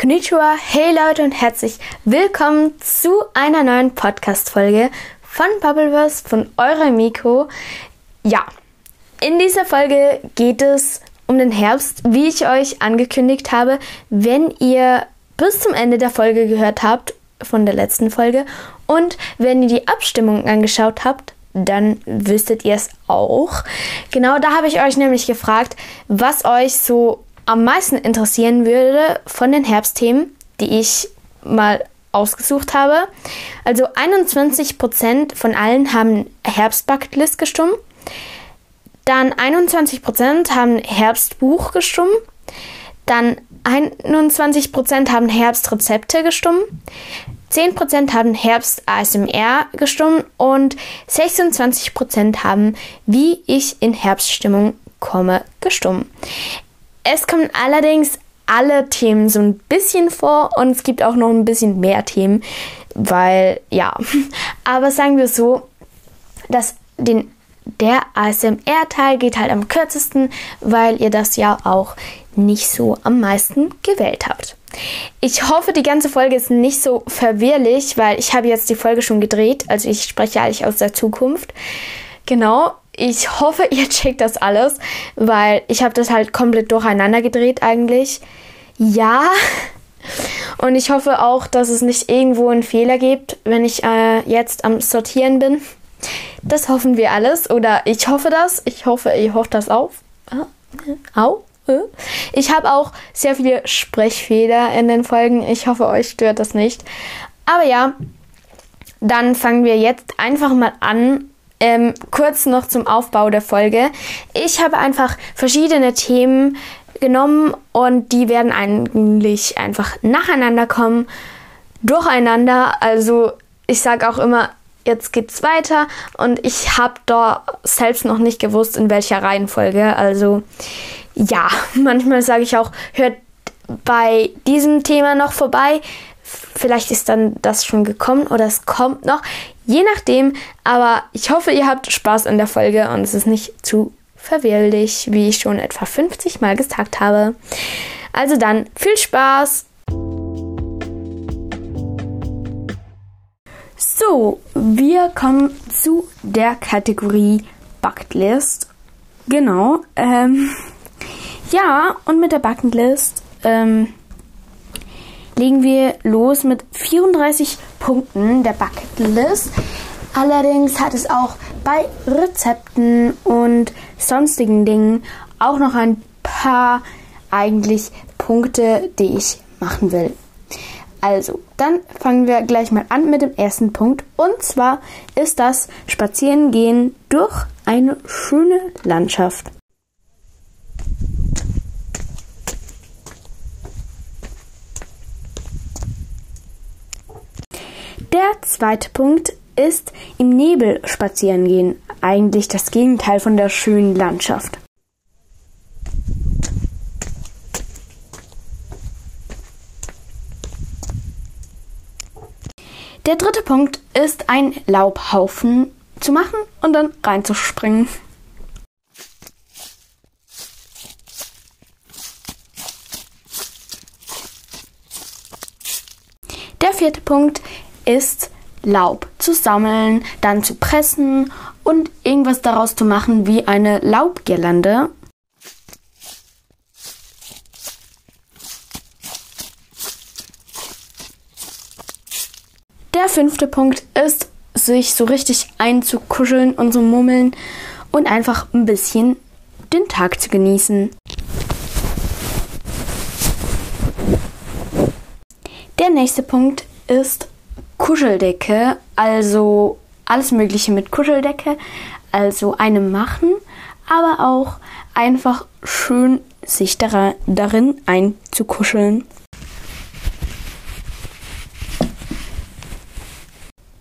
Konnichiwa, hey Leute und herzlich willkommen zu einer neuen Podcast-Folge von Bubbleverse von eurem Mikro. Ja, in dieser Folge geht es um den Herbst, wie ich euch angekündigt habe. Wenn ihr bis zum Ende der Folge gehört habt, von der letzten Folge, und wenn ihr die Abstimmung angeschaut habt, dann wüsstet ihr es auch. Genau da habe ich euch nämlich gefragt, was euch so am meisten interessieren würde von den Herbstthemen, die ich mal ausgesucht habe. Also 21% von allen haben Herbstbucketlist gestimmt. Dann 21% haben Herbstbuch gestimmt. Dann 21% haben Herbstrezepte gestimmt. 10% haben Herbst ASMR gestimmt und 26% haben Wie ich in Herbststimmung komme gestimmt. Es kommen allerdings alle Themen so ein bisschen vor und es gibt auch noch ein bisschen mehr Themen, weil ja, aber sagen wir so, dass den der ASMR-Teil geht halt am kürzesten, weil ihr das ja auch nicht so am meisten gewählt habt. Ich hoffe, die ganze Folge ist nicht so verwirrlich, weil ich habe jetzt die Folge schon gedreht, also ich spreche eigentlich aus der Zukunft. Genau, ich hoffe, ihr checkt das alles, weil ich habe das halt komplett durcheinander gedreht eigentlich. Ja. Und ich hoffe auch, dass es nicht irgendwo einen Fehler gibt, wenn ich äh, jetzt am Sortieren bin. Das hoffen wir alles. Oder ich hoffe das. Ich hoffe, ihr hofft das auf. Au. Ich habe auch sehr viele Sprechfehler in den Folgen. Ich hoffe, euch stört das nicht. Aber ja, dann fangen wir jetzt einfach mal an. Ähm, kurz noch zum Aufbau der Folge. Ich habe einfach verschiedene Themen genommen und die werden eigentlich einfach nacheinander kommen, durcheinander. Also ich sage auch immer, jetzt geht's weiter und ich habe da selbst noch nicht gewusst, in welcher Reihenfolge. Also ja, manchmal sage ich auch, hört bei diesem Thema noch vorbei. Vielleicht ist dann das schon gekommen oder es kommt noch. Je nachdem, aber ich hoffe, ihr habt Spaß in der Folge und es ist nicht zu verwirrlich, wie ich schon etwa 50 Mal gesagt habe. Also dann viel Spaß! So, wir kommen zu der Kategorie Bucketlist. Genau. Ähm, ja, und mit der Bucketlist ähm, legen wir los mit 34 Punkten der Bucketlist. Allerdings hat es auch bei Rezepten und sonstigen Dingen auch noch ein paar eigentlich Punkte, die ich machen will. Also, dann fangen wir gleich mal an mit dem ersten Punkt. Und zwar ist das Spazierengehen durch eine schöne Landschaft. Der zweite Punkt ist im Nebel spazieren gehen. Eigentlich das Gegenteil von der schönen Landschaft. Der dritte Punkt ist ein Laubhaufen zu machen und dann reinzuspringen. Der vierte Punkt ist Laub zu sammeln, dann zu pressen und irgendwas daraus zu machen wie eine Laubgirlande. Der fünfte Punkt ist, sich so richtig einzukuscheln und zu mummeln und einfach ein bisschen den Tag zu genießen. Der nächste Punkt ist Kuscheldecke, also alles Mögliche mit Kuscheldecke, also eine machen, aber auch einfach schön sich darin einzukuscheln.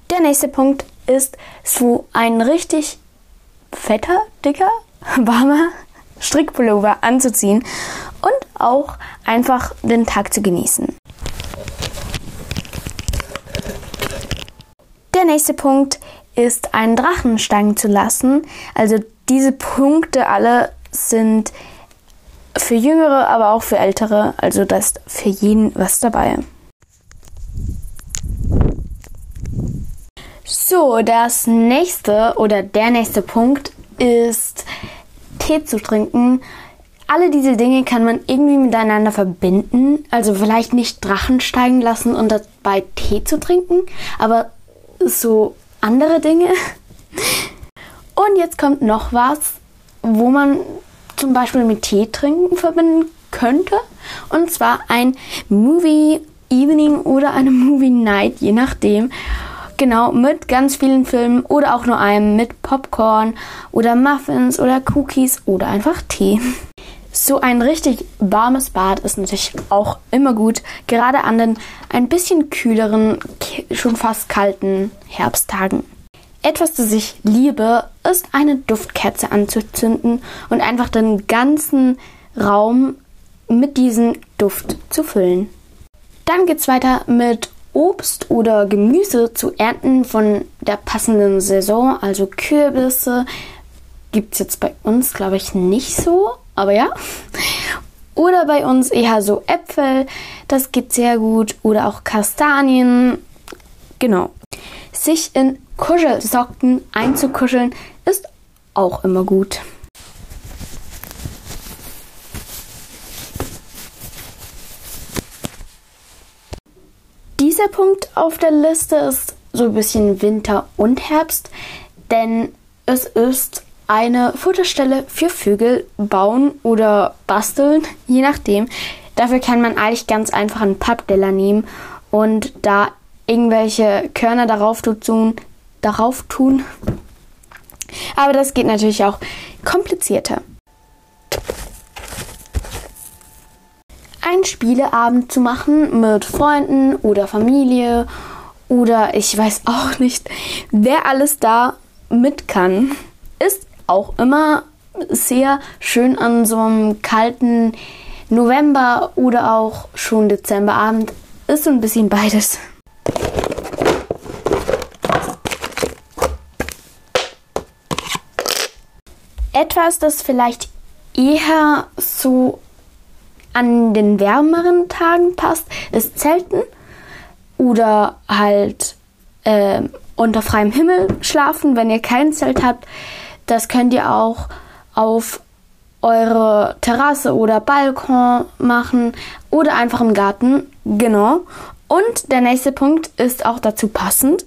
Der nächste Punkt ist so ein richtig fetter, dicker, warmer Strickpullover anzuziehen und auch einfach den Tag zu genießen. Der nächste Punkt ist, einen Drachen steigen zu lassen. Also diese Punkte alle sind für Jüngere, aber auch für Ältere. Also da ist für jeden was dabei. So, das nächste oder der nächste Punkt ist Tee zu trinken. Alle diese Dinge kann man irgendwie miteinander verbinden. Also vielleicht nicht Drachen steigen lassen und dabei Tee zu trinken, aber so andere Dinge. Und jetzt kommt noch was, wo man zum Beispiel mit Tee trinken verbinden könnte. Und zwar ein Movie Evening oder eine Movie Night, je nachdem. Genau, mit ganz vielen Filmen oder auch nur einem mit Popcorn oder Muffins oder Cookies oder einfach Tee. So ein richtig warmes Bad ist natürlich auch immer gut, gerade an den ein bisschen kühleren, schon fast kalten Herbsttagen. Etwas, das ich liebe, ist eine Duftkerze anzuzünden und einfach den ganzen Raum mit diesem Duft zu füllen. Dann geht's weiter mit Obst oder Gemüse zu ernten von der passenden Saison, also Kürbisse, gibt es jetzt bei uns, glaube ich, nicht so, aber ja. Oder bei uns eher so Äpfel, das geht sehr gut. Oder auch Kastanien, genau. Sich in Kuschelsocken einzukuscheln ist auch immer gut. Dieser Punkt auf der Liste ist so ein bisschen Winter und Herbst, denn es ist eine Futterstelle für Vögel bauen oder basteln, je nachdem. Dafür kann man eigentlich ganz einfach einen Pappdeller nehmen und da irgendwelche Körner darauf tun, darauf tun. Aber das geht natürlich auch komplizierter. einen Spieleabend zu machen mit Freunden oder Familie oder ich weiß auch nicht, wer alles da mit kann, ist auch immer sehr schön an so einem kalten November oder auch schon Dezemberabend. Ist so ein bisschen beides. Etwas, das vielleicht eher so an den wärmeren Tagen passt, ist Zelten oder halt äh, unter freiem Himmel schlafen, wenn ihr kein Zelt habt. Das könnt ihr auch auf eure Terrasse oder Balkon machen oder einfach im Garten. Genau. Und der nächste Punkt ist auch dazu passend.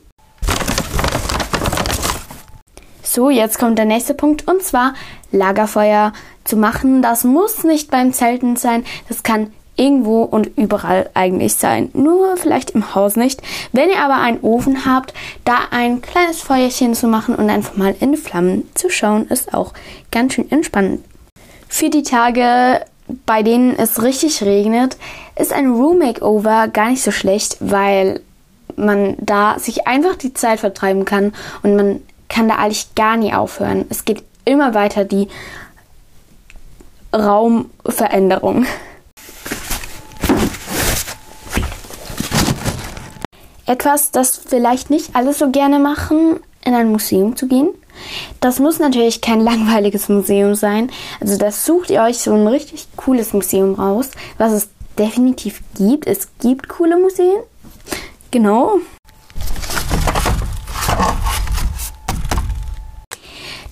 So, jetzt kommt der nächste Punkt und zwar Lagerfeuer zu machen. Das muss nicht beim Zelten sein, das kann irgendwo und überall eigentlich sein. Nur vielleicht im Haus nicht. Wenn ihr aber einen Ofen habt, da ein kleines Feuerchen zu machen und einfach mal in Flammen zu schauen, ist auch ganz schön entspannend. Für die Tage, bei denen es richtig regnet, ist ein Room Makeover gar nicht so schlecht, weil man da sich einfach die Zeit vertreiben kann und man kann da eigentlich gar nie aufhören. Es geht immer weiter die Raumveränderung. Etwas, das vielleicht nicht alle so gerne machen, in ein Museum zu gehen. Das muss natürlich kein langweiliges Museum sein. Also das sucht ihr euch so ein richtig cooles Museum raus, was es definitiv gibt. Es gibt coole Museen. Genau.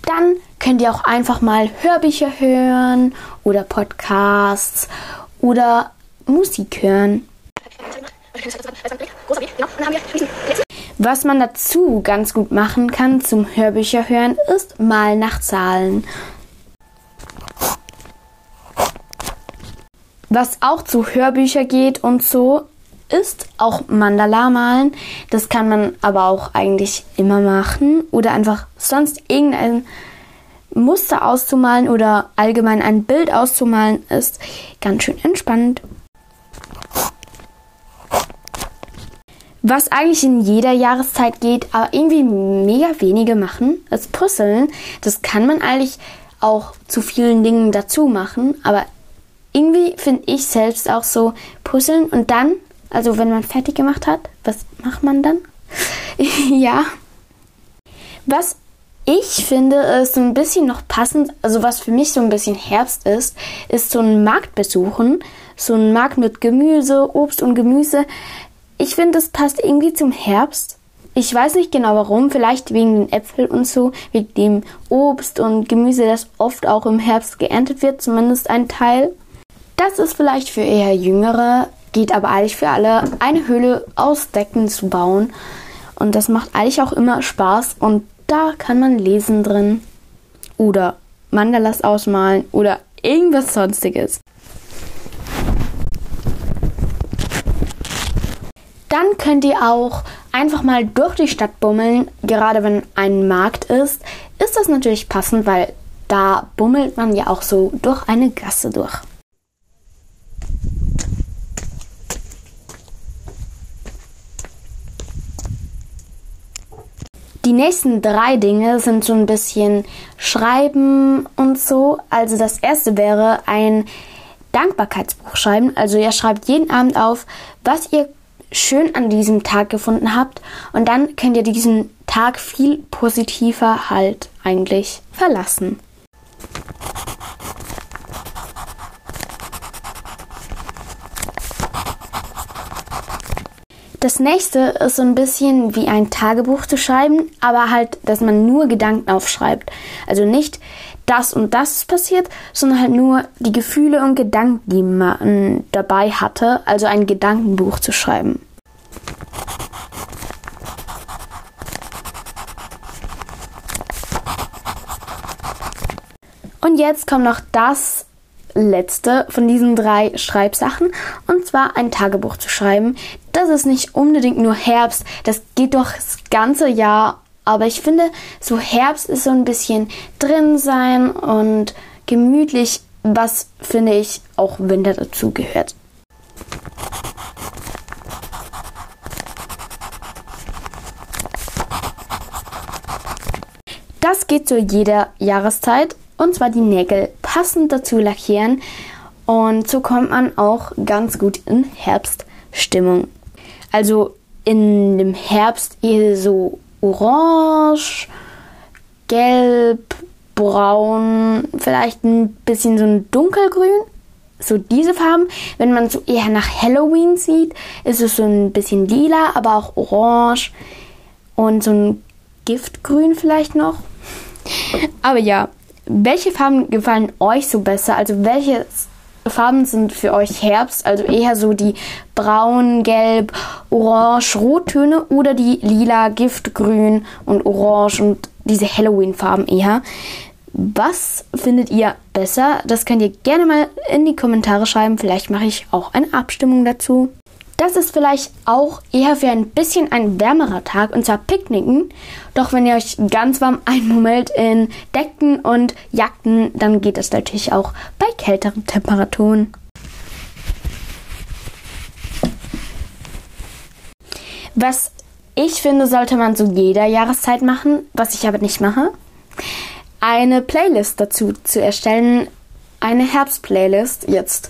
Dann könnt ihr auch einfach mal Hörbücher hören oder Podcasts oder Musik hören. Was man dazu ganz gut machen kann zum Hörbücher hören, ist mal nach Zahlen. Was auch zu Hörbücher geht und so, ist auch Mandala malen. Das kann man aber auch eigentlich immer machen oder einfach sonst irgendein Muster auszumalen oder allgemein ein Bild auszumalen ist ganz schön entspannend. Was eigentlich in jeder Jahreszeit geht, aber irgendwie mega wenige machen, ist Puzzeln. Das kann man eigentlich auch zu vielen Dingen dazu machen, aber irgendwie finde ich selbst auch so Puzzeln und dann also wenn man fertig gemacht hat, was macht man dann? ja. Was Ich finde es so ein bisschen noch passend, also was für mich so ein bisschen Herbst ist, ist so ein Markt besuchen. So ein Markt mit Gemüse, Obst und Gemüse. Ich finde, es passt irgendwie zum Herbst. Ich weiß nicht genau warum, vielleicht wegen den Äpfeln und so, wegen dem Obst und Gemüse, das oft auch im Herbst geerntet wird, zumindest ein Teil. Das ist vielleicht für eher Jüngere, geht aber eigentlich für alle, eine Höhle aus Decken zu bauen. Und das macht eigentlich auch immer Spaß und da kann man lesen drin. Oder Mandalas ausmalen oder irgendwas sonstiges. Dann könnt ihr auch einfach mal durch die Stadt bummeln. Gerade wenn ein Markt ist, ist das natürlich passend, weil da bummelt man ja auch so durch eine Gasse durch. Die nächsten drei Dinge sind so ein bisschen Schreiben und so. Also das erste wäre ein Dankbarkeitsbuch schreiben. Also ihr schreibt jeden Abend auf, was ihr schön an diesem Tag gefunden habt und dann könnt ihr diesen Tag viel positiver halt eigentlich verlassen. Das nächste ist so ein bisschen wie ein Tagebuch zu schreiben, aber halt, dass man nur Gedanken aufschreibt. Also nicht das und das ist passiert, sondern halt nur die Gefühle und Gedanken, die man dabei hatte, also ein Gedankenbuch zu schreiben. Und jetzt kommt noch das letzte von diesen drei Schreibsachen und zwar ein Tagebuch zu schreiben. Das ist nicht unbedingt nur Herbst, das geht doch das ganze Jahr. Aber ich finde, so Herbst ist so ein bisschen drin sein und gemütlich, was finde ich auch Winter dazu gehört. Das geht zu jeder Jahreszeit und zwar die Nägel passend dazu lackieren und so kommt man auch ganz gut in Herbststimmung. Also in dem Herbst eher so orange, gelb, braun, vielleicht ein bisschen so ein dunkelgrün. So diese Farben. Wenn man so eher nach Halloween sieht, ist es so ein bisschen lila, aber auch orange und so ein Giftgrün vielleicht noch. Aber ja, welche Farben gefallen euch so besser? Also welche Farben sind für euch Herbst? Also eher so die braun, gelb, orange, rottöne oder die lila, giftgrün und orange und diese Halloween-Farben eher. Was findet ihr besser? Das könnt ihr gerne mal in die Kommentare schreiben. Vielleicht mache ich auch eine Abstimmung dazu. Das ist vielleicht auch eher für ein bisschen ein wärmerer Tag, und zwar Picknicken. Doch wenn ihr euch ganz warm einmummelt in Decken und Jagden, dann geht es natürlich auch bei kälteren Temperaturen. Was ich finde, sollte man zu jeder Jahreszeit machen, was ich aber nicht mache, eine Playlist dazu zu erstellen, eine Herbstplaylist jetzt.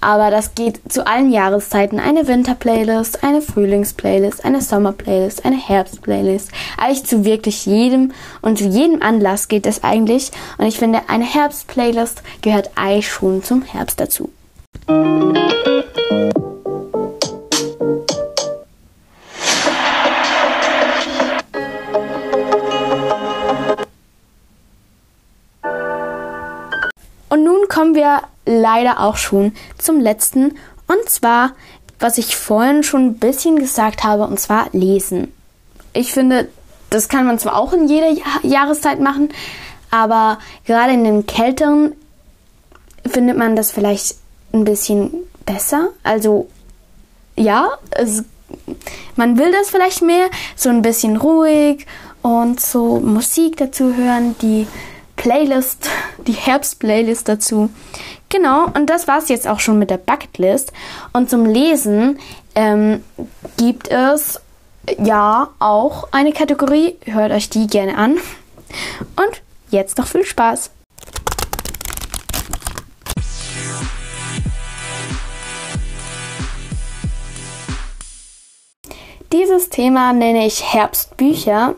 Aber das geht zu allen Jahreszeiten. Eine Winter-Playlist, eine Frühlings-Playlist, eine Sommer-Playlist, eine Herbst-Playlist. Eigentlich zu wirklich jedem und zu jedem Anlass geht es eigentlich. Und ich finde, eine Herbst-Playlist gehört eigentlich schon zum Herbst dazu. Leider auch schon zum letzten. Und zwar, was ich vorhin schon ein bisschen gesagt habe, und zwar lesen. Ich finde, das kann man zwar auch in jeder Jahreszeit machen, aber gerade in den kälteren findet man das vielleicht ein bisschen besser. Also ja, es, man will das vielleicht mehr, so ein bisschen ruhig und so Musik dazu hören, die Playlist, die Herbst-Playlist dazu. Genau, und das war es jetzt auch schon mit der Bucketlist. Und zum Lesen ähm, gibt es ja auch eine Kategorie. Hört euch die gerne an. Und jetzt noch viel Spaß. Dieses Thema nenne ich Herbstbücher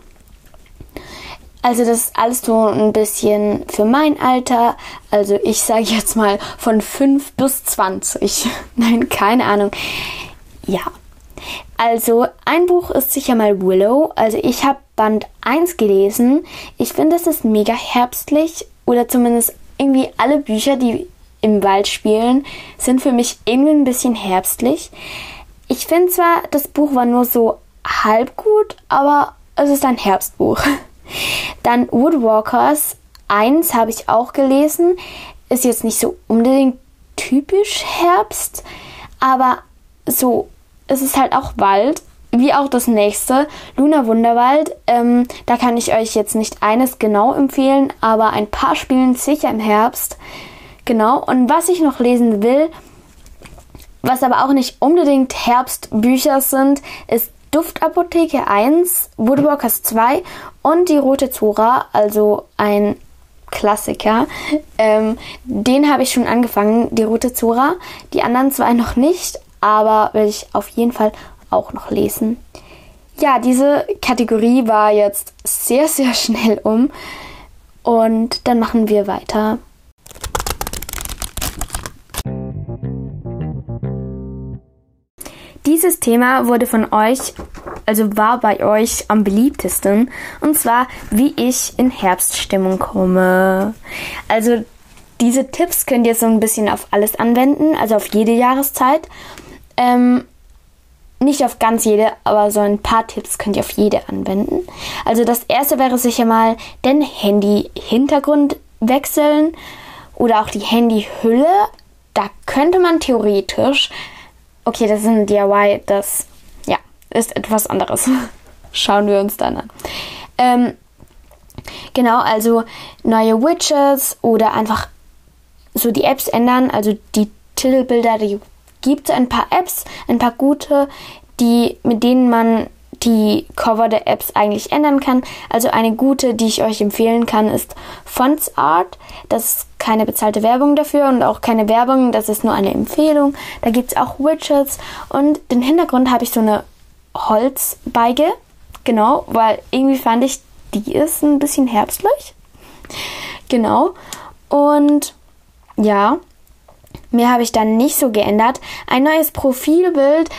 Also das ist alles so ein bisschen für mein Alter. Also ich sage jetzt mal von 5 bis 20. Nein, keine Ahnung. Ja. Also ein Buch ist sicher mal Willow. Also ich habe Band 1 gelesen. Ich finde, es ist mega herbstlich. Oder zumindest irgendwie alle Bücher, die im Wald spielen, sind für mich irgendwie ein bisschen herbstlich. Ich finde zwar, das Buch war nur so halb gut, aber es ist ein Herbstbuch. Dann Woodwalkers 1 habe ich auch gelesen. Ist jetzt nicht so unbedingt typisch Herbst, aber so, es ist halt auch Wald, wie auch das nächste, Luna Wunderwald. Ähm, da kann ich euch jetzt nicht eines genau empfehlen, aber ein paar spielen sicher im Herbst. Genau, und was ich noch lesen will, was aber auch nicht unbedingt Herbstbücher sind, ist Duftapotheke 1, Woodwalkers 2 und die Rote Zora, also ein Klassiker. Ähm, den habe ich schon angefangen, die Rote Zora. Die anderen zwei noch nicht, aber will ich auf jeden Fall auch noch lesen. Ja, diese Kategorie war jetzt sehr, sehr schnell um. Und dann machen wir weiter Dieses Thema wurde von euch, also war bei euch am beliebtesten, und zwar, wie ich in Herbststimmung komme. Also diese Tipps könnt ihr so ein bisschen auf alles anwenden, also auf jede Jahreszeit. Ähm, nicht auf ganz jede, aber so ein paar Tipps könnt ihr auf jede anwenden. Also das erste wäre sicher mal den Handy-Hintergrund wechseln oder auch die Handyhülle. Da könnte man theoretisch Okay, das ist ein DIY, das ja, ist etwas anderes. Schauen wir uns dann an. Ähm, genau, also neue Widgets oder einfach so die Apps ändern, also die Titelbilder, die gibt es ein paar Apps, ein paar gute, die mit denen man die Cover der Apps eigentlich ändern kann. Also eine gute, die ich euch empfehlen kann, ist Fonts Art. Das ist keine bezahlte Werbung dafür und auch keine Werbung, das ist nur eine Empfehlung. Da gibt es auch Widgets und den Hintergrund habe ich so eine Holzbeige. Genau, weil irgendwie fand ich, die ist ein bisschen herbstlich. Genau. Und ja, mehr habe ich dann nicht so geändert. Ein neues Profilbild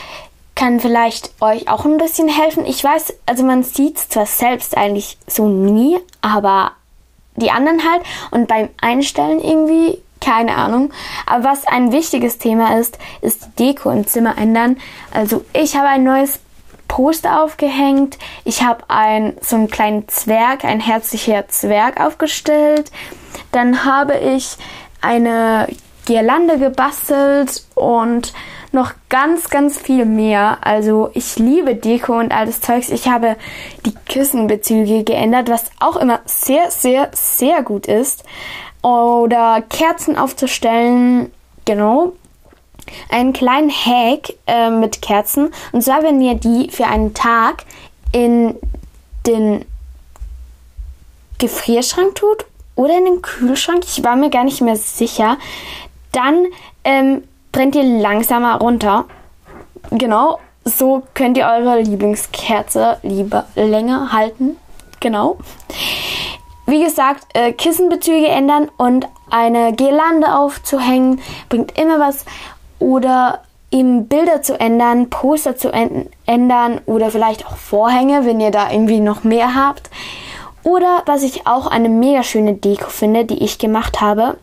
kann vielleicht euch auch ein bisschen helfen. Ich weiß, also man sieht es zwar selbst eigentlich so nie, aber die anderen halt. Und beim Einstellen irgendwie, keine Ahnung. Aber was ein wichtiges Thema ist, ist die Deko im Zimmer ändern. Also ich habe ein neues Poster aufgehängt. Ich habe ein, so einen kleinen Zwerg, ein herzlicher Zwerg aufgestellt. Dann habe ich eine Girlande gebastelt und noch ganz, ganz viel mehr. Also ich liebe Deko und all das Zeugs. Ich habe die Kissenbezüge geändert, was auch immer sehr, sehr, sehr gut ist. Oder Kerzen aufzustellen. Genau. Einen kleinen Hack äh, mit Kerzen. Und zwar, wenn ihr die für einen Tag in den Gefrierschrank tut oder in den Kühlschrank, ich war mir gar nicht mehr sicher, dann ähm, brennt ihr langsamer runter. Genau, so könnt ihr eure Lieblingskerze lieber länger halten. Genau. Wie gesagt, äh, Kissenbezüge ändern und eine Girlande aufzuhängen bringt immer was. Oder eben Bilder zu ändern, Poster zu ändern oder vielleicht auch Vorhänge, wenn ihr da irgendwie noch mehr habt. Oder was ich auch eine mega schöne Deko finde, die ich gemacht habe.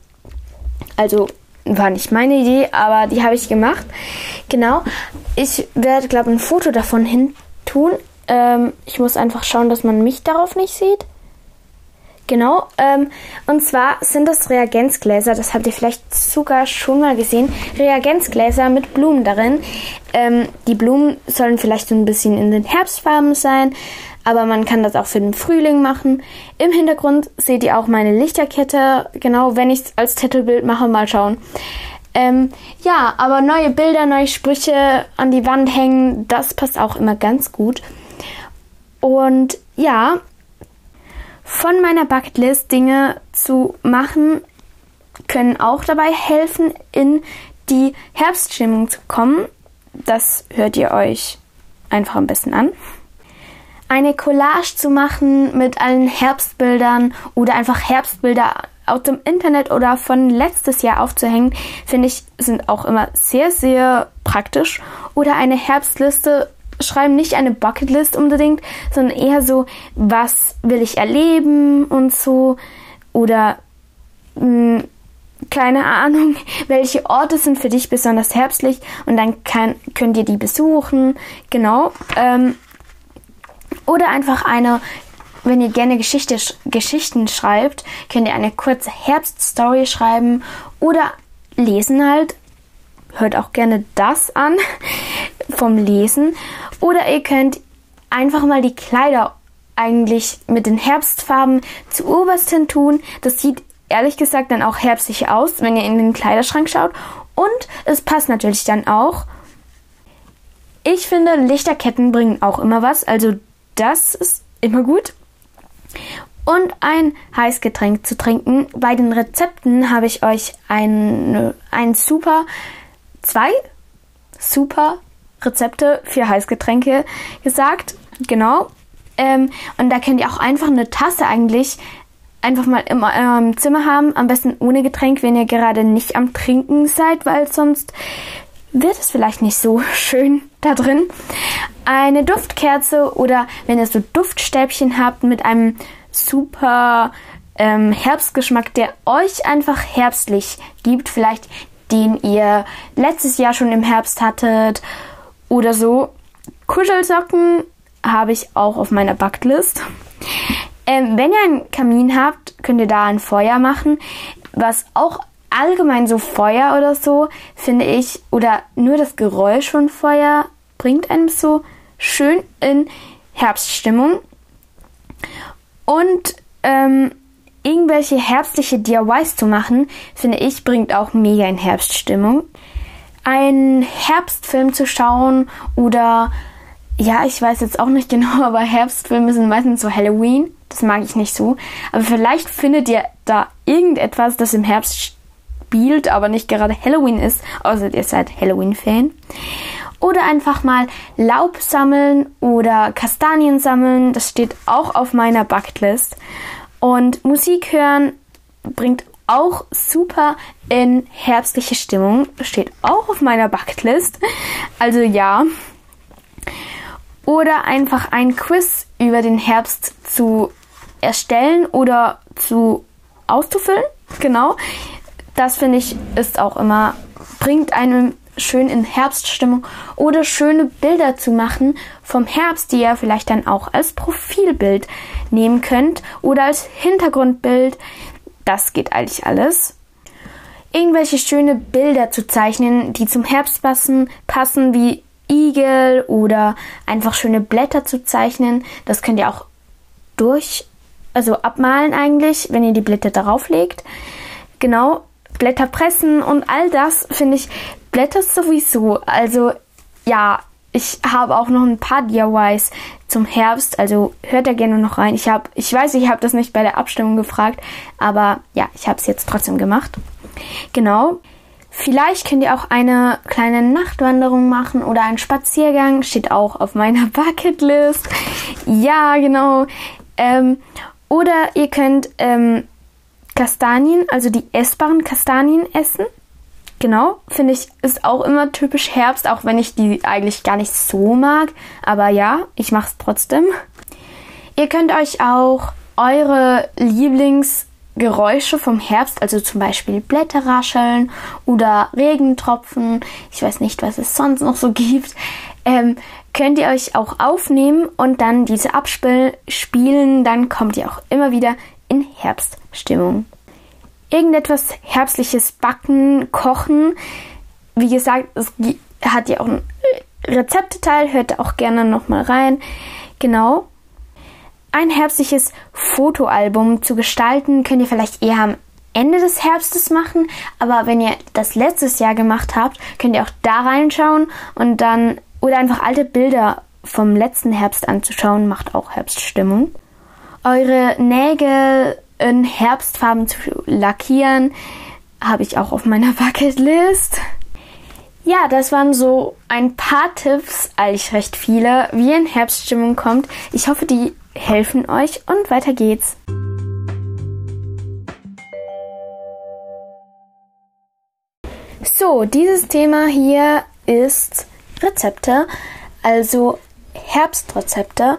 Also war nicht meine Idee, aber die habe ich gemacht. Genau. Ich werde, glaube ich, ein Foto davon hin tun. Ähm, ich muss einfach schauen, dass man mich darauf nicht sieht. Genau. Ähm, und zwar sind das Reagenzgläser. Das habt ihr vielleicht sogar schon mal gesehen. Reagenzgläser mit Blumen darin. Ähm, die Blumen sollen vielleicht so ein bisschen in den Herbstfarben sein aber man kann das auch für den Frühling machen. Im Hintergrund seht ihr auch meine Lichterkette, genau, wenn ich es als Titelbild mache, mal schauen. Ähm, ja, aber neue Bilder, neue Sprüche an die Wand hängen, das passt auch immer ganz gut. Und ja, von meiner Bucketlist Dinge zu machen, können auch dabei helfen, in die Herbststimmung zu kommen. Das hört ihr euch einfach am besten an. Eine Collage zu machen mit allen Herbstbildern oder einfach Herbstbilder aus dem Internet oder von letztes Jahr aufzuhängen, finde ich, sind auch immer sehr, sehr praktisch. Oder eine Herbstliste schreiben, nicht eine Bucketlist unbedingt, sondern eher so, was will ich erleben und so. Oder mh, hm, keine Ahnung, welche Orte sind für dich besonders herbstlich und dann kann, könnt ihr die besuchen. Genau. Ähm, oder einfach eine wenn ihr gerne Geschichte, Geschichten schreibt, könnt ihr eine kurze Herbststory schreiben oder lesen halt. Hört auch gerne das an vom Lesen. Oder ihr könnt einfach mal die Kleider eigentlich mit den Herbstfarben zu oberst hin tun. Das sieht ehrlich gesagt dann auch herbstlich aus, wenn ihr in den Kleiderschrank schaut. Und es passt natürlich dann auch. Ich finde, Lichterketten bringen auch immer was. Also das ist immer gut und ein Heißgetränk zu trinken. Bei den Rezepten habe ich euch ein, ein super, zwei super Rezepte für Heißgetränke gesagt. Genau. Ähm, und da könnt ihr auch einfach eine Tasse eigentlich einfach mal in eurem Zimmer haben. Am besten ohne Getränk, wenn ihr gerade nicht am Trinken seid, weil sonst wird es vielleicht nicht so schön da drin. Eine Duftkerze oder wenn ihr so Duftstäbchen habt mit einem super ähm, Herbstgeschmack, der euch einfach herbstlich gibt, vielleicht den ihr letztes Jahr schon im Herbst hattet oder so. Kuschelsocken habe ich auch auf meiner Bucketlist. Ähm, wenn ihr einen Kamin habt, könnt ihr da ein Feuer machen. Was auch allgemein so Feuer oder so, finde ich, oder nur das Geräusch von Feuer bringt einem so schön in Herbststimmung. Und ähm, irgendwelche herbstliche DIYs zu machen, finde ich, bringt auch mega in Herbststimmung. Einen Herbstfilm zu schauen oder ja, ich weiß jetzt auch nicht genau, aber Herbstfilme sind meistens so Halloween. Das mag ich nicht so. Aber vielleicht findet ihr da irgendetwas, das im Herbst spielt, aber nicht gerade Halloween ist, außer ihr seid Halloween-Fan. Oder einfach mal Laub sammeln oder Kastanien sammeln. Das steht auch auf meiner Bucketlist. Und Musik hören bringt auch super in herbstliche Stimmung. Steht auch auf meiner Bucketlist. Also ja. Oder einfach ein Quiz über den Herbst zu erstellen oder zu auszufüllen. Genau. Das finde ich ist auch immer, bringt einem schön in Herbststimmung oder schöne Bilder zu machen vom Herbst, die ihr vielleicht dann auch als Profilbild nehmen könnt oder als Hintergrundbild. Das geht eigentlich alles. Irgendwelche schöne Bilder zu zeichnen, die zum Herbst passen, passen wie Igel oder einfach schöne Blätter zu zeichnen. Das könnt ihr auch durch, also abmalen eigentlich, wenn ihr die Blätter darauf legt. Genau, Blätter pressen und all das finde ich Blätter sowieso. Also ja, ich habe auch noch ein paar DIYs zum Herbst, also hört da gerne noch rein. Ich habe, ich weiß, ich habe das nicht bei der Abstimmung gefragt, aber ja, ich habe es jetzt trotzdem gemacht. Genau. Vielleicht könnt ihr auch eine kleine Nachtwanderung machen oder einen Spaziergang, steht auch auf meiner Bucketlist. Ja, genau. Ähm, oder ihr könnt ähm, Kastanien, also die essbaren Kastanien essen. Genau, finde ich, ist auch immer typisch Herbst, auch wenn ich die eigentlich gar nicht so mag. Aber ja, ich mache es trotzdem. Ihr könnt euch auch eure Lieblingsgeräusche vom Herbst, also zum Beispiel Blätter rascheln oder Regentropfen, ich weiß nicht, was es sonst noch so gibt, ähm, könnt ihr euch auch aufnehmen und dann diese abspielen. Dann kommt ihr auch immer wieder in Herbststimmung irgendetwas Herbstliches backen, kochen. Wie gesagt, es hat ja auch einen Rezepteteil, hört auch gerne nochmal rein. Genau. Ein herbstliches Fotoalbum zu gestalten könnt ihr vielleicht eher am Ende des Herbstes machen, aber wenn ihr das letztes Jahr gemacht habt, könnt ihr auch da reinschauen und dann oder einfach alte Bilder vom letzten Herbst anzuschauen, macht auch Herbststimmung. Eure Nägel in Herbstfarben zu lackieren, habe ich auch auf meiner Bucketlist. Ja, das waren so ein paar Tipps, eigentlich recht viele, wie ihr in Herbststimmung kommt. Ich hoffe, die helfen euch und weiter geht's. So, dieses Thema hier ist Rezepte, also Herbstrezepte.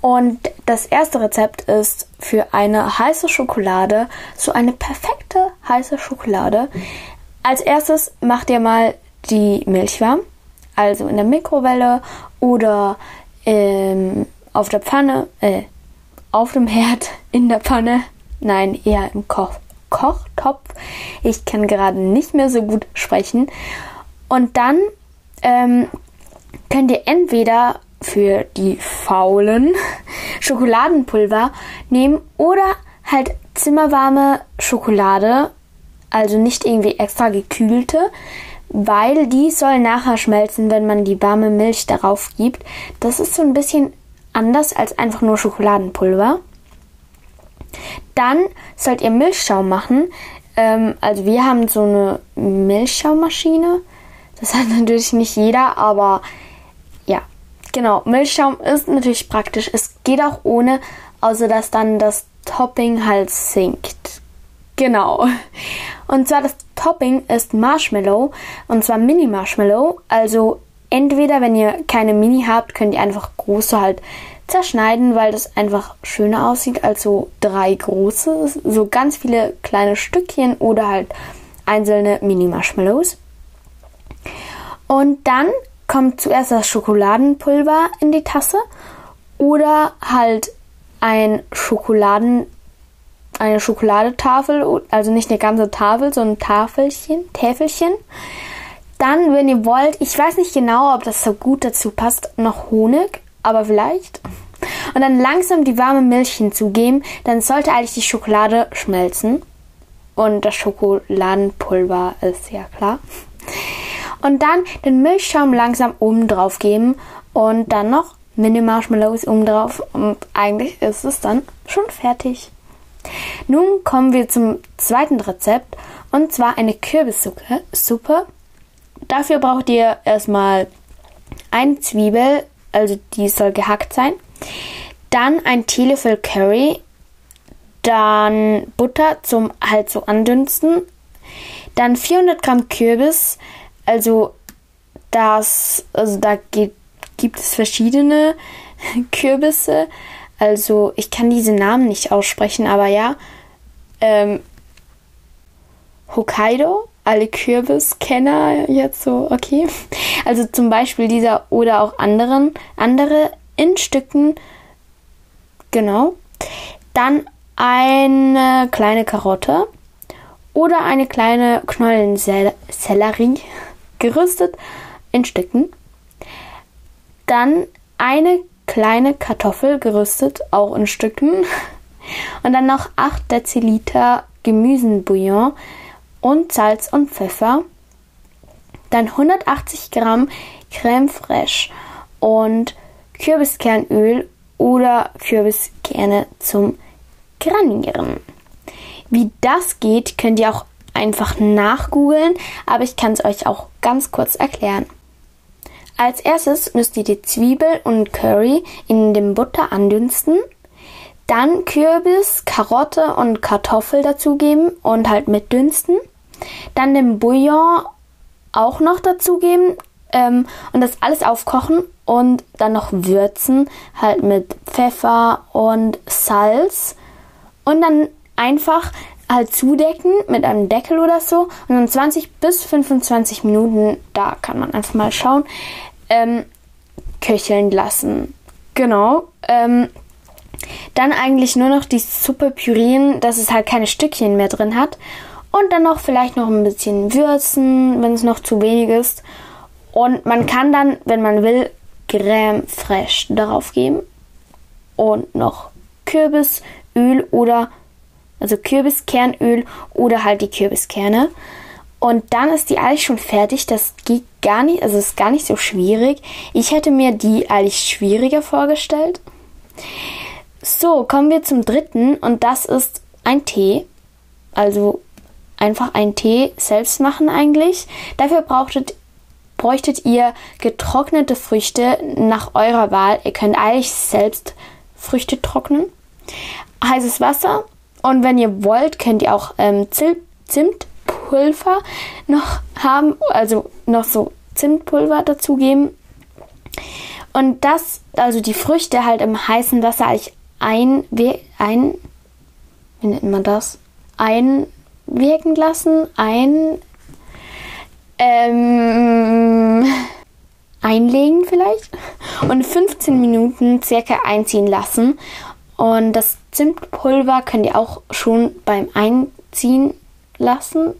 Und das erste Rezept ist für eine heiße Schokolade, so eine perfekte heiße Schokolade. Als erstes macht ihr mal die Milch warm, also in der Mikrowelle oder ähm, auf der Pfanne, äh, auf dem Herd, in der Pfanne, nein, eher im Koch Kochtopf. Ich kann gerade nicht mehr so gut sprechen. Und dann ähm, könnt ihr entweder für die Faulen Schokoladenpulver nehmen oder halt zimmerwarme Schokolade, also nicht irgendwie extra gekühlte, weil die soll nachher schmelzen, wenn man die warme Milch darauf gibt. Das ist so ein bisschen anders als einfach nur Schokoladenpulver. Dann sollt ihr Milchschaum machen. Ähm, also wir haben so eine Milchschaummaschine. Das hat natürlich nicht jeder, aber genau. Milchschaum ist natürlich praktisch. Es geht auch ohne, außer dass dann das Topping halt sinkt. Genau. Und zwar das Topping ist Marshmallow und zwar Mini Marshmallow. Also entweder, wenn ihr keine Mini habt, könnt ihr einfach große halt zerschneiden, weil das einfach schöner aussieht als so drei große. So ganz viele kleine Stückchen oder halt einzelne Mini Marshmallows. Und dann kommt zuerst das Schokoladenpulver in die Tasse oder halt ein Schokoladen, eine Schokoladetafel, also nicht eine ganze Tafel, sondern ein Tafelchen, Täfelchen. Dann, wenn ihr wollt, ich weiß nicht genau, ob das so gut dazu passt, noch Honig, aber vielleicht. Und dann langsam die warme Milch hinzugeben, dann sollte eigentlich die Schokolade schmelzen. Und das Schokoladenpulver ist ja klar. Und dann den Milchschaum langsam oben drauf geben und dann noch Mini-Marshmallows oben drauf. Und eigentlich ist es dann schon fertig. Nun kommen wir zum zweiten Rezept und zwar eine Kürbissuppe. Dafür braucht ihr erstmal eine Zwiebel, also die soll gehackt sein. Dann ein Teelöffel Curry, dann Butter zum halt so andünsten, dann 400 Gramm Kürbis, also das, also da geht, gibt es verschiedene Kürbisse. Also ich kann diese Namen nicht aussprechen, aber ja. Ähm, Hokkaido, alle Kürbiskenner jetzt so, okay. Also zum Beispiel dieser oder auch anderen, andere in Stücken. Genau. Dann eine kleine Karotte oder eine kleine Knollensellerie gerüstet in Stücken. Dann eine kleine Kartoffel gerüstet, auch in Stücken. Und dann noch 8 Deziliter Gemüsenbouillon und Salz und Pfeffer. Dann 180 Gramm Creme fraiche und Kürbiskernöl oder Kürbiskerne zum Granieren. Wie das geht, könnt ihr auch einfach nachgoogeln, aber ich kann es euch auch ganz kurz erklären. Als erstes müsst ihr die Zwiebel und Curry in dem Butter andünsten, dann Kürbis, Karotte und Kartoffel dazugeben und halt mitdünsten, dann den Bouillon auch noch dazugeben ähm, und das alles aufkochen und dann noch würzen, halt mit Pfeffer und Salz und dann einfach halt zudecken mit einem Deckel oder so und dann 20 bis 25 Minuten, da kann man einfach mal schauen, ähm, köcheln lassen. Genau. Ähm, dann eigentlich nur noch die Suppe pürieren, dass es halt keine Stückchen mehr drin hat. Und dann noch vielleicht noch ein bisschen würzen, wenn es noch zu wenig ist. Und man kann dann, wenn man will, Creme fraiche darauf geben. Und noch Kürbisöl oder also Kürbiskernöl oder halt die Kürbiskerne. Und dann ist die eigentlich schon fertig. Das geht gar nicht, also ist gar nicht so schwierig. Ich hätte mir die eigentlich schwieriger vorgestellt. So, kommen wir zum dritten und das ist ein Tee. Also einfach einen Tee selbst machen eigentlich. Dafür brauchtet bräuchtet ihr getrocknete Früchte nach eurer Wahl. Ihr könnt eigentlich selbst Früchte trocknen. Heißes Wasser und wenn ihr wollt, könnt ihr auch ähm, Zimtpulver noch haben, also noch so Zimtpulver dazugeben. Und das, also die Früchte halt im heißen Wasser eigentlich ein, ein, wie nennt man das? Einwirken lassen, ein, ähm, einlegen vielleicht und 15 Minuten circa einziehen lassen. Und das Zimtpulver könnt ihr auch schon beim Einziehen lassen,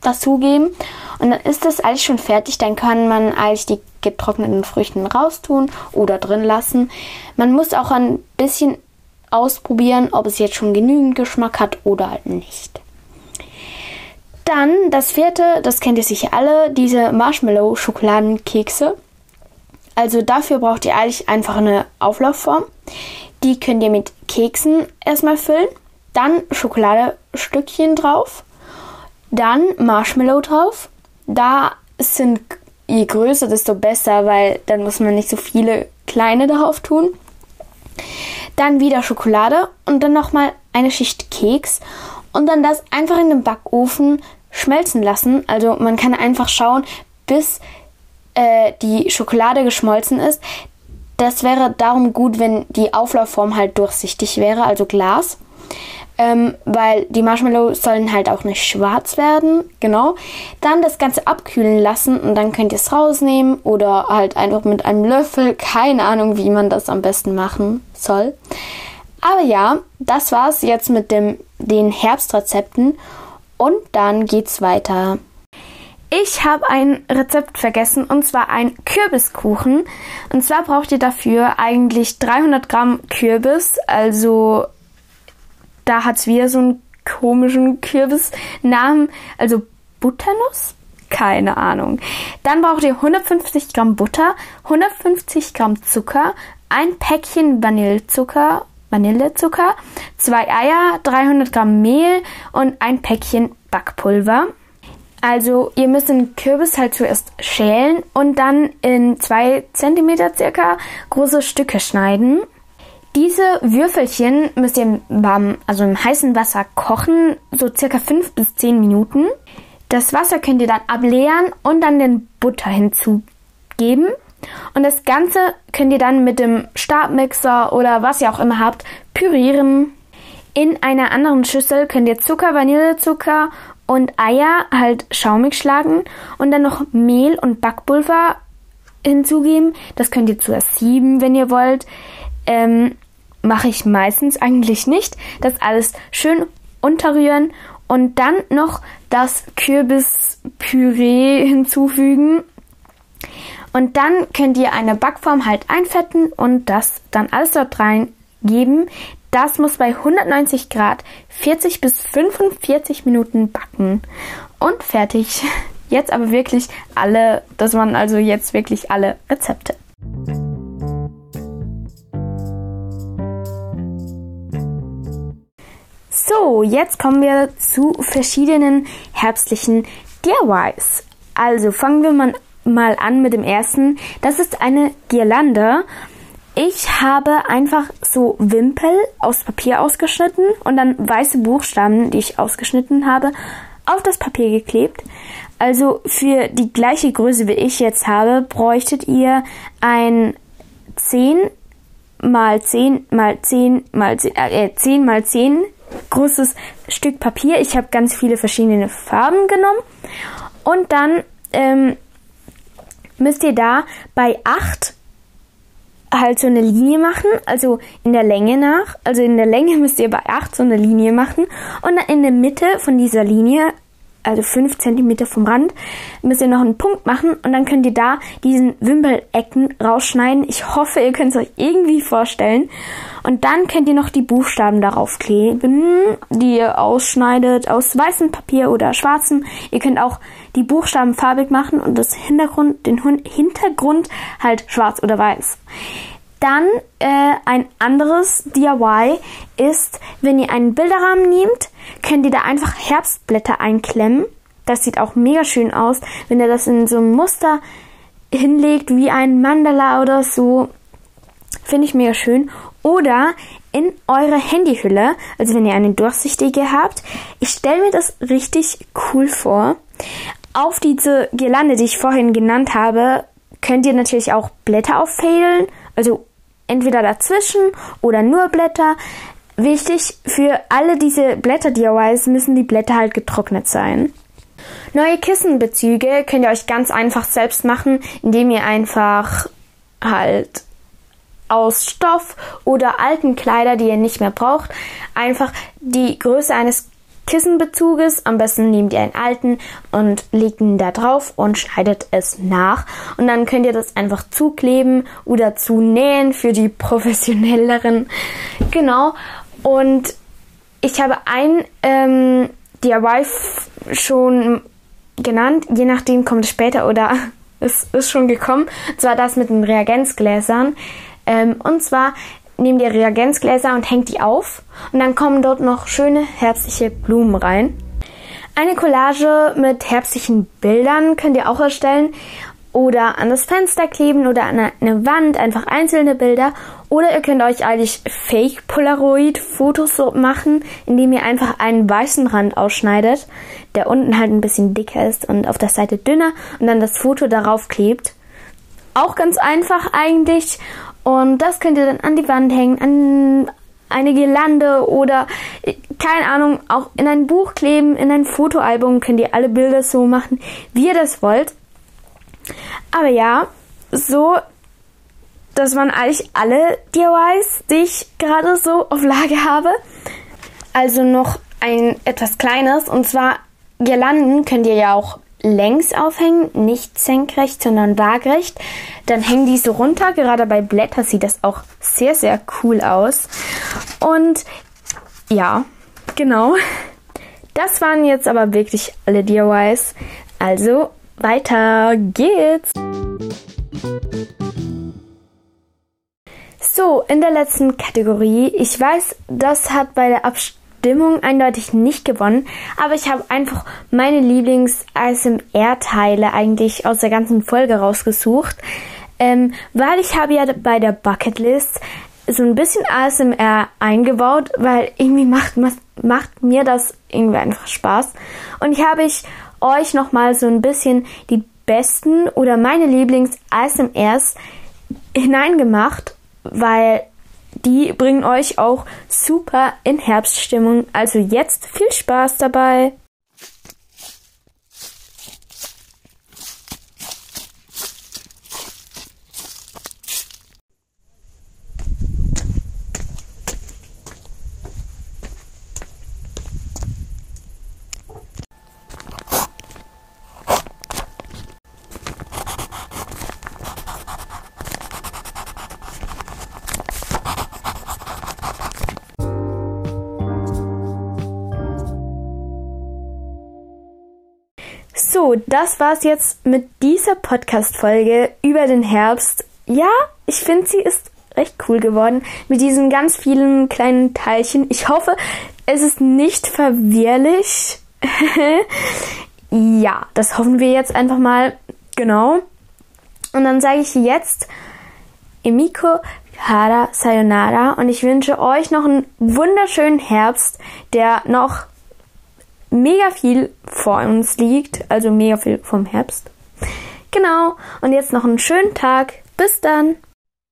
dazugeben. Und dann ist das eigentlich schon fertig. Dann kann man eigentlich die getrockneten Früchten raustun oder drin lassen. Man muss auch ein bisschen ausprobieren, ob es jetzt schon genügend Geschmack hat oder nicht. Dann das vierte, das kennt ihr sicher alle, diese Marshmallow-Schokoladenkekse. Also dafür braucht ihr eigentlich einfach eine Auflaufform. Die könnt ihr mit Keksen erstmal füllen, dann Schokoladestückchen drauf, dann Marshmallow drauf. Da sind je größer, desto besser, weil dann muss man nicht so viele kleine darauf tun. Dann wieder Schokolade und dann nochmal eine Schicht Keks und dann das einfach in den Backofen schmelzen lassen. Also man kann einfach schauen, bis äh, die Schokolade geschmolzen ist. Das wäre darum gut, wenn die Auflaufform halt durchsichtig wäre, also Glas. Ähm, weil die Marshmallows sollen halt auch nicht schwarz werden, genau. Dann das Ganze abkühlen lassen und dann könnt ihr es rausnehmen oder halt einfach mit einem Löffel, keine Ahnung, wie man das am besten machen soll. Aber ja, das war's jetzt mit dem, den Herbstrezepten und dann geht's weiter. Ich habe ein Rezept vergessen und zwar ein Kürbiskuchen. Und zwar braucht ihr dafür eigentlich 300 Gramm Kürbis. Also da hat es wieder so einen komischen Kürbisnamen. Also Butternuss? Keine Ahnung. Dann braucht ihr 150 Gramm Butter, 150 Gramm Zucker, ein Päckchen Vanillezucker, Vanillezucker, zwei Eier, 300 Gramm Mehl und ein Päckchen Backpulver. Also ihr müsst den Kürbis halt zuerst schälen und dann in zwei Zentimeter circa große Stücke schneiden. Diese Würfelchen müsst ihr im, warmen, also im heißen Wasser kochen, so circa fünf bis zehn Minuten. Das Wasser könnt ihr dann ableeren und dann den Butter hinzugeben. Und das Ganze könnt ihr dann mit dem Stabmixer oder was ihr auch immer habt pürieren. In einer anderen Schüssel könnt ihr Zucker, Vanillezucker und Eier halt schaumig schlagen und dann noch Mehl und Backpulver hinzugeben. Das könnt ihr zuerst sieben, wenn ihr wollt. Ähm, Mache ich meistens eigentlich nicht. Das alles schön unterrühren und dann noch das Kürbispüree hinzufügen. Und dann könnt ihr eine Backform halt einfetten und das dann alles dort reingeben. Das muss bei 190 Grad 40 bis 45 Minuten backen. Und fertig. Jetzt aber wirklich alle, das waren also jetzt wirklich alle Rezepte. So, jetzt kommen wir zu verschiedenen herbstlichen DIYs. Also fangen wir mal, mal an mit dem ersten. Das ist eine Girlande ich habe einfach so Wimpel aus Papier ausgeschnitten und dann weiße Buchstaben, die ich ausgeschnitten habe, auf das Papier geklebt. Also für die gleiche Größe wie ich jetzt habe, bräuchtet ihr ein 10 mal 10 mal 10 mal 10, äh, 10 mal 10 großes Stück Papier. Ich habe ganz viele verschiedene Farben genommen. Und dann ähm, müsst ihr da bei 8 halt so eine Linie machen, also in der Länge nach. Also in der Länge müsst ihr bei 8 so eine Linie machen und dann in der Mitte von dieser Linie, also 5 cm vom Rand, müsst ihr noch einen Punkt machen und dann könnt ihr da diesen Wimpelecken rausschneiden. Ich hoffe, ihr könnt es euch irgendwie vorstellen. Und dann könnt ihr noch die Buchstaben darauf kleben, die ihr ausschneidet aus weißem Papier oder schwarzem. Ihr könnt auch die Buchstaben farbig machen und das Hintergrund, den Hintergrund halt schwarz oder weiß. Dann äh, ein anderes DIY ist, wenn ihr einen Bilderrahmen nehmt, könnt ihr da einfach Herbstblätter einklemmen. Das sieht auch mega schön aus, wenn ihr das in so einem Muster hinlegt, wie ein Mandala oder so. Finde ich mega schön. Oder in eure Handyhülle, also wenn ihr eine durchsichtige habt. Ich stelle mir das richtig cool vor. Auf diese Girlande, die ich vorhin genannt habe, könnt ihr natürlich auch Blätter auffädeln, also entweder dazwischen oder nur Blätter. Wichtig für alle diese Blätter-DIYs müssen die Blätter halt getrocknet sein. Neue Kissenbezüge könnt ihr euch ganz einfach selbst machen, indem ihr einfach halt aus Stoff oder alten Kleider, die ihr nicht mehr braucht, einfach die Größe eines Kissenbezuges. Am besten nehmt ihr einen alten und legt ihn da drauf und schneidet es nach. Und dann könnt ihr das einfach zukleben oder zunähen für die professionelleren. Genau. Und ich habe ein ähm, DIY schon genannt. Je nachdem kommt es später oder es ist schon gekommen. Und zwar das mit den Reagenzgläsern. Ähm, und zwar nehmt ihr Reagenzgläser und hängt die auf und dann kommen dort noch schöne herbstliche Blumen rein. Eine Collage mit herbstlichen Bildern könnt ihr auch erstellen oder an das Fenster kleben oder an eine Wand, einfach einzelne Bilder. Oder ihr könnt euch eigentlich Fake Polaroid Fotos machen, indem ihr einfach einen weißen Rand ausschneidet, der unten halt ein bisschen dicker ist und auf der Seite dünner und dann das Foto darauf klebt. Auch ganz einfach eigentlich. Und das könnt ihr dann an die Wand hängen, an eine Girlande oder keine Ahnung, auch in ein Buch kleben, in ein Fotoalbum könnt ihr alle Bilder so machen, wie ihr das wollt. Aber ja, so, das waren eigentlich alle DIYs, die ich gerade so auf Lage habe. Also noch ein etwas kleines und zwar Girlanden könnt ihr ja auch längs aufhängen, nicht senkrecht, sondern waagerecht. Dann hängen die so runter. Gerade bei Blätter sieht das auch sehr, sehr cool aus. Und ja, genau. Das waren jetzt aber wirklich alle DIYs. Also weiter geht's. So, in der letzten Kategorie. Ich weiß, das hat bei der Abstimmung Stimmung eindeutig nicht gewonnen, aber ich habe einfach meine Lieblings-ASMR-Teile eigentlich aus der ganzen Folge rausgesucht, ähm, weil ich habe ja bei der Bucketlist so ein bisschen ASMR eingebaut, weil irgendwie macht, macht mir das irgendwie einfach Spaß. Und hier habe ich euch nochmal so ein bisschen die besten oder meine Lieblings-ASMRs hineingemacht, weil die bringen euch auch super in Herbststimmung. Also jetzt viel Spaß dabei. Das war's jetzt mit dieser Podcast-Folge über den Herbst. Ja, ich finde, sie ist recht cool geworden mit diesen ganz vielen kleinen Teilchen. Ich hoffe, es ist nicht verwirrlich. ja, das hoffen wir jetzt einfach mal. Genau. Und dann sage ich jetzt Emiko Hara Sayonara und ich wünsche euch noch einen wunderschönen Herbst, der noch mega viel vor uns liegt, also mega viel vom Herbst. Genau, und jetzt noch einen schönen Tag. Bis dann.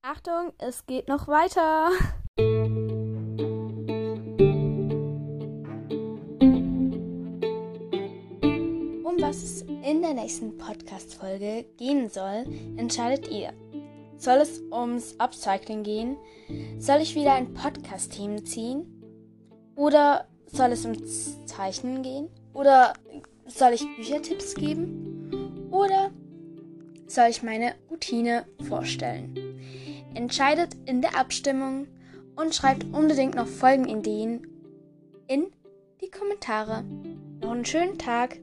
Achtung, es geht noch weiter. Um was es in der nächsten Podcast-Folge gehen soll, entscheidet ihr. Soll es ums Upcycling gehen? Soll ich wieder ein Podcast-Thema ziehen? Oder soll es ums Zeichnen gehen? Oder soll ich Büchertipps geben? Oder soll ich meine Routine vorstellen? Entscheidet in der Abstimmung und schreibt unbedingt noch Folgenideen in die Kommentare. Noch einen schönen Tag.